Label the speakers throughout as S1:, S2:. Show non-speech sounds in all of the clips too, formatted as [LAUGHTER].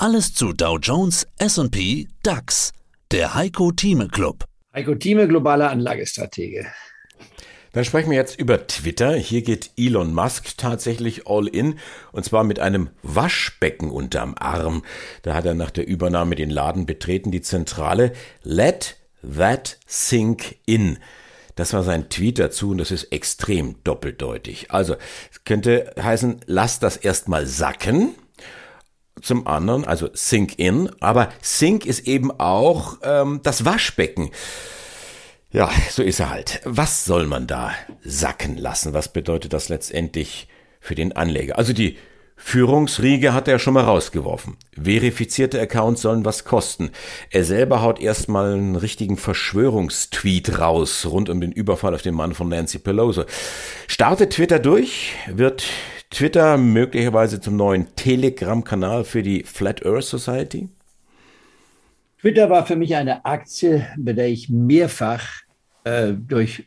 S1: Alles zu Dow Jones, SP, DAX. Der Heiko Thieme Club.
S2: Heiko Thieme, globaler Anlagestratege.
S3: Dann sprechen wir jetzt über Twitter. Hier geht Elon Musk tatsächlich all in und zwar mit einem Waschbecken unterm Arm. Da hat er nach der Übernahme den Laden betreten, die Zentrale. Let that sink in. Das war sein Tweet dazu und das ist extrem doppeldeutig. Also, es könnte heißen, lass das erstmal sacken zum anderen, also Sink in, aber Sink ist eben auch ähm, das Waschbecken. Ja, so ist er halt. Was soll man da sacken lassen? Was bedeutet das letztendlich für den Anleger? Also die Führungsriege hat er schon mal rausgeworfen. Verifizierte Accounts sollen was kosten. Er selber haut erstmal einen richtigen Verschwörungstweet raus rund um den Überfall auf den Mann von Nancy Pelosi. Startet Twitter durch, wird Twitter möglicherweise zum neuen Telegram-Kanal für die Flat Earth Society?
S2: Twitter war für mich eine Aktie, bei der ich mehrfach äh, durch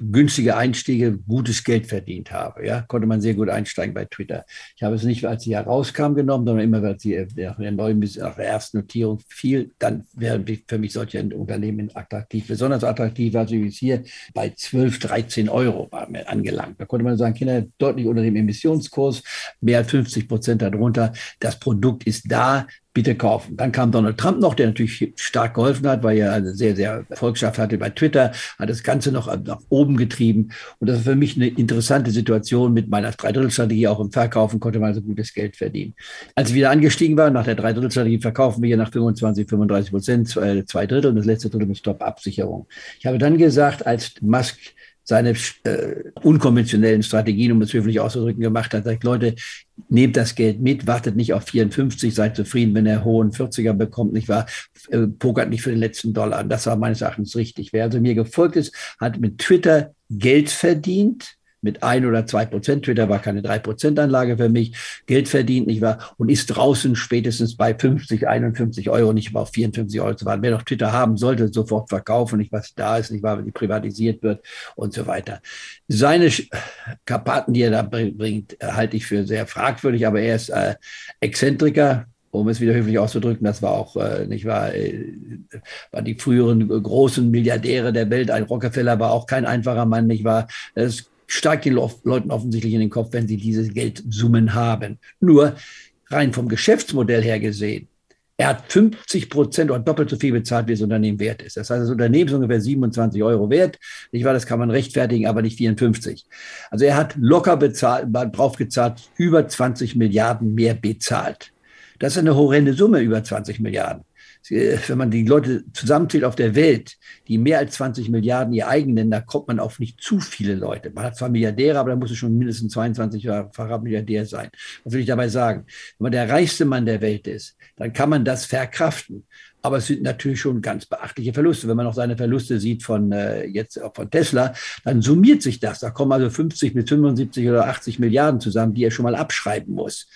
S2: günstige Einstiege gutes Geld verdient habe. Ja, konnte man sehr gut einsteigen bei Twitter. Ich habe es nicht, als sie herauskam, genommen, sondern immer, als sie nach der neuen, nach der ersten Notierung fiel, dann wären für mich solche Unternehmen attraktiv. Besonders attraktiv war sie hier bei 12, 13 Euro war mir angelangt. Da konnte man sagen, Kinder, deutlich unter dem Emissionskurs, mehr als 50 Prozent darunter. Das Produkt ist da, bitte kaufen. Dann kam Donald Trump noch, der natürlich stark geholfen hat, weil er eine sehr, sehr Erfolgschaft hatte bei Twitter, hat das Ganze noch nach oben getrieben. Und das ist für mich eine interessante Situation. Mit meiner Dreidrittelstrategie auch im Verkaufen konnte man so gutes Geld verdienen. Als ich wieder angestiegen war, nach der Dreidrittelstrategie verkaufen wir hier nach 25, 35 Prozent, zwei Drittel und das letzte Drittel mit Stop-Absicherung. Ich habe dann gesagt, als Musk seine äh, unkonventionellen Strategien, um es höflich auszudrücken, gemacht hat. Sagt, Leute, nehmt das Geld mit, wartet nicht auf 54, seid zufrieden, wenn er hohen 40er bekommt, nicht wahr? Äh, pokert nicht für den letzten Dollar. Und das war meines Erachtens richtig. Wer also mir gefolgt ist, hat mit Twitter Geld verdient mit ein oder zwei Prozent. Twitter war keine drei Prozent Anlage für mich. Geld verdient, nicht wahr? Und ist draußen spätestens bei 50, 51 Euro, nicht mal auf 54 Euro zu warten. Wer noch Twitter haben sollte, sofort verkaufen, nicht was da ist, nicht wahr, wenn die privatisiert wird und so weiter. Seine Karpaten, die er da bringt, halte ich für sehr fragwürdig, aber er ist äh, Exzentriker, um es wieder höflich auszudrücken, das war auch, äh, nicht wahr, äh, waren die früheren großen Milliardäre der Welt. Ein Rockefeller war auch kein einfacher Mann, nicht wahr? Das steigt den Leuten offensichtlich in den Kopf, wenn sie diese Geldsummen haben. Nur rein vom Geschäftsmodell her gesehen, er hat 50 Prozent oder doppelt so viel bezahlt, wie das Unternehmen wert ist. Das heißt, das Unternehmen ist ungefähr 27 Euro wert. Ich weiß, das kann man rechtfertigen, aber nicht 54. Also er hat locker bezahlt, drauf gezahlt, über 20 Milliarden mehr bezahlt. Das ist eine horrende Summe, über 20 Milliarden. Wenn man die Leute zusammenzählt auf der Welt, die mehr als 20 Milliarden ihr eigen nennen, da kommt man auf nicht zu viele Leute. Man hat zwar Milliardäre, aber da muss es schon mindestens 22-facher Milliardär sein. Was will ich dabei sagen? Wenn man der reichste Mann der Welt ist, dann kann man das verkraften. Aber es sind natürlich schon ganz beachtliche Verluste. Wenn man noch seine Verluste sieht von äh, jetzt auch von Tesla, dann summiert sich das. Da kommen also 50 mit 75 oder 80 Milliarden zusammen, die er schon mal abschreiben muss.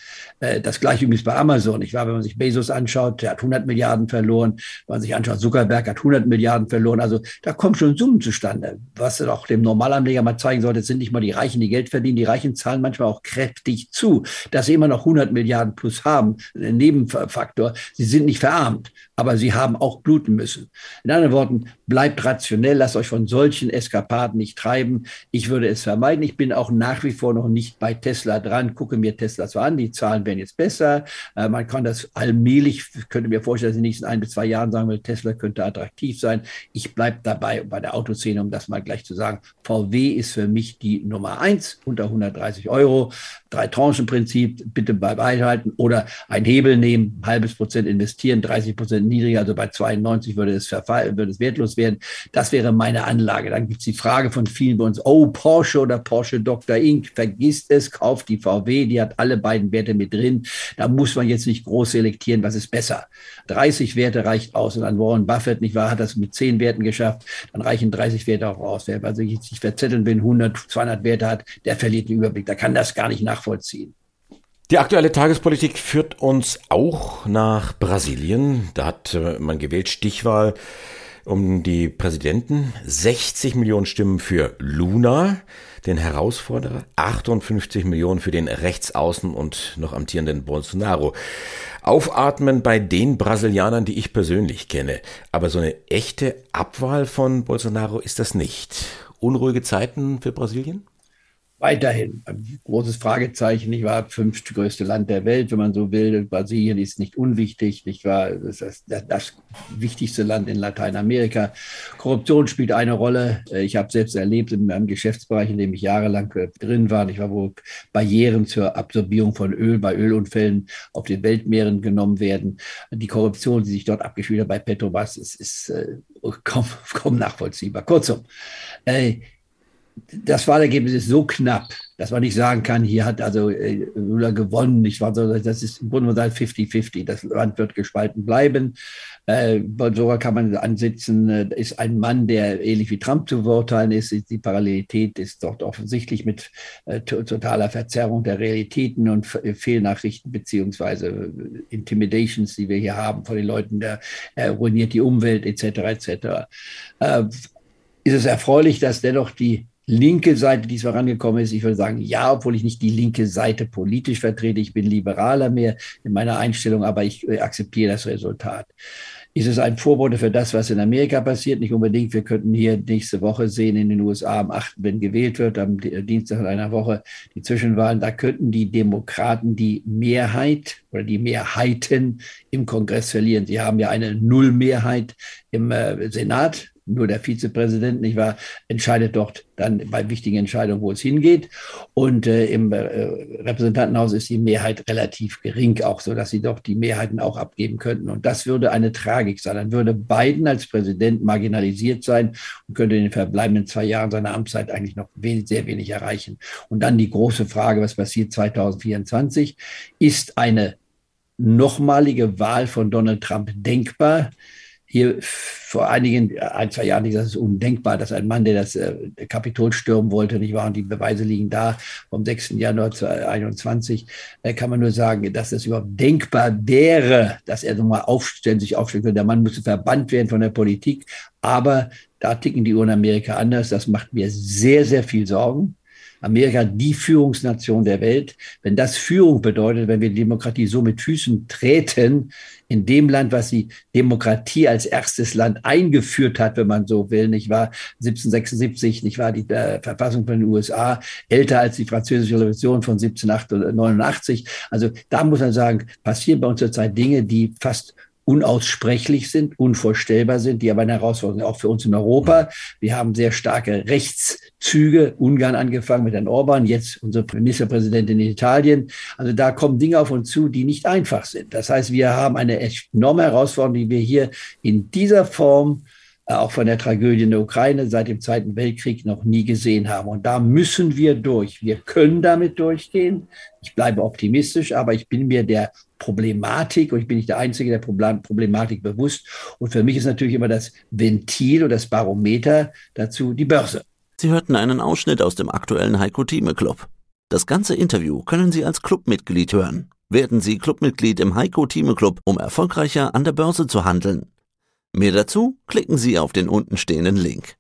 S2: Äh, das gleiche übrigens bei Amazon. Ich war, wenn man sich Bezos anschaut, der hat 100 Milliarden verloren. Wenn man sich anschaut, Zuckerberg hat 100 Milliarden verloren. Also da kommen schon Summen zustande. Was auch dem Normalanleger mal zeigen sollte, sind nicht mal die Reichen, die Geld verdienen. Die Reichen zahlen manchmal auch kräftig zu, dass sie immer noch 100 Milliarden plus haben. Ein Nebenfaktor. Sie sind nicht verarmt, aber sie haben auch bluten müssen. In anderen Worten, bleibt rationell, lasst euch von solchen Eskapaden nicht treiben. Ich würde es vermeiden. Ich bin auch nach wie vor noch nicht bei Tesla dran, gucke mir Tesla so an. Die Zahlen werden jetzt besser. Äh, man kann das allmählich, könnte mir vorstellen, dass in den nächsten ein bis zwei Jahren sagen will, Tesla könnte attraktiv sein. Ich bleibe dabei bei der Autoszene, um das mal gleich zu sagen. VW ist für mich die Nummer eins unter 130 Euro. Drei Tranchenprinzip bitte beibehalten oder ein Hebel nehmen, halbes Prozent investieren, 30 Prozent niedriger niedriger, also bei 92 würde es, verfallen, würde es wertlos werden. Das wäre meine Anlage. Dann gibt es die Frage von vielen bei uns, oh, Porsche oder Porsche Dr. Inc., vergisst es, kauft die VW, die hat alle beiden Werte mit drin. Da muss man jetzt nicht groß selektieren, was ist besser. 30 Werte reicht aus. Und dann Warren Buffett, nicht wahr, hat das mit 10 Werten geschafft, dann reichen 30 Werte auch aus. Wer also sich verzetteln will, 100, 200 Werte hat, der verliert den Überblick. Der kann das gar nicht nachvollziehen.
S3: Die aktuelle Tagespolitik führt uns auch nach Brasilien. Da hat äh, man gewählt Stichwahl um die Präsidenten, 60 Millionen Stimmen für Luna, den Herausforderer, 58 Millionen für den Rechtsaußen und noch amtierenden Bolsonaro. Aufatmen bei den Brasilianern, die ich persönlich kenne. Aber so eine echte Abwahl von Bolsonaro ist das nicht. Unruhige Zeiten für Brasilien?
S2: Weiterhin ein großes Fragezeichen, nicht wahr? Fünftgrößte Land der Welt, wenn man so will. Brasilien ist nicht unwichtig, nicht wahr? Das ist das, das wichtigste Land in Lateinamerika. Korruption spielt eine Rolle. Ich habe selbst erlebt in meinem Geschäftsbereich, in dem ich jahrelang drin war, nicht wahr? Wo Barrieren zur Absorbierung von Öl bei Ölunfällen auf den Weltmeeren genommen werden. Die Korruption, die sich dort abgespielt hat bei Petrobras, ist, ist äh, [LAUGHS] kaum, kaum nachvollziehbar. Kurzum, äh, das Wahlergebnis ist so knapp, dass man nicht sagen kann, hier hat also äh, Lula gewonnen. Nicht wahr? Das ist im Grunde genommen 50-50. Das Land wird gespalten bleiben. Äh, sogar kann man ansitzen, äh, ist ein Mann, der ähnlich wie Trump zu beurteilen ist. Die Parallelität ist dort offensichtlich mit äh, totaler Verzerrung der Realitäten und Fehlnachrichten beziehungsweise äh, Intimidations, die wir hier haben von den Leuten, der er ruiniert die Umwelt etc. etc. Äh, ist es erfreulich, dass dennoch die linke Seite diesmal rangekommen ist. Ich würde sagen, ja, obwohl ich nicht die linke Seite politisch vertrete. Ich bin liberaler mehr in meiner Einstellung, aber ich äh, akzeptiere das Resultat. Ist es ein Vorbote für das, was in Amerika passiert? Nicht unbedingt. Wir könnten hier nächste Woche sehen in den USA am 8., wenn gewählt wird, am Dienstag in einer Woche die Zwischenwahlen. Da könnten die Demokraten die Mehrheit oder die Mehrheiten im Kongress verlieren. Sie haben ja eine Nullmehrheit im äh, Senat nur der Vizepräsident, nicht wahr, entscheidet dort dann bei wichtigen Entscheidungen, wo es hingeht. Und äh, im äh, Repräsentantenhaus ist die Mehrheit relativ gering, auch so, dass sie doch die Mehrheiten auch abgeben könnten. Und das würde eine Tragik sein. Dann würde Biden als Präsident marginalisiert sein und könnte in den verbleibenden zwei Jahren seiner Amtszeit eigentlich noch wenig, sehr wenig erreichen. Und dann die große Frage, was passiert 2024? Ist eine nochmalige Wahl von Donald Trump denkbar? Hier vor einigen, ein, zwei Jahren, das ist undenkbar, dass ein Mann, der das äh, Kapitol stürmen wollte, nicht wahr, und die Beweise liegen da, vom 6. Januar 2021, äh, kann man nur sagen, dass es überhaupt denkbar wäre, dass er nochmal aufstellen, sich aufstellen könnte. Der Mann müsste verbannt werden von der Politik, aber da ticken die Uhren Amerika anders. Das macht mir sehr, sehr viel Sorgen. Amerika die Führungsnation der Welt. Wenn das Führung bedeutet, wenn wir die Demokratie so mit Füßen treten, in dem Land, was die Demokratie als erstes Land eingeführt hat, wenn man so will, nicht wahr? 1776, nicht wahr? Die äh, Verfassung von den USA, älter als die französische Revolution von 1789. Also da muss man sagen, passieren bei uns zurzeit Dinge, die fast unaussprechlich sind, unvorstellbar sind, die aber eine Herausforderung sind, auch für uns in Europa. Wir haben sehr starke Rechtszüge, Ungarn angefangen mit Herrn Orban, jetzt unsere Ministerpräsidentin in Italien. Also da kommen Dinge auf uns zu, die nicht einfach sind. Das heißt, wir haben eine enorme Herausforderung, die wir hier in dieser Form auch von der Tragödie in der Ukraine seit dem Zweiten Weltkrieg noch nie gesehen haben. Und da müssen wir durch. Wir können damit durchgehen. Ich bleibe optimistisch, aber ich bin mir der Problematik und ich bin nicht der Einzige, der Problematik bewusst. Und für mich ist natürlich immer das Ventil oder das Barometer dazu die Börse.
S1: Sie hörten einen Ausschnitt aus dem aktuellen Heiko Thieme Club. Das ganze Interview können Sie als Clubmitglied hören. Werden Sie Clubmitglied im Heiko Thieme Club, um erfolgreicher an der Börse zu handeln. Mehr dazu klicken Sie auf den untenstehenden Link.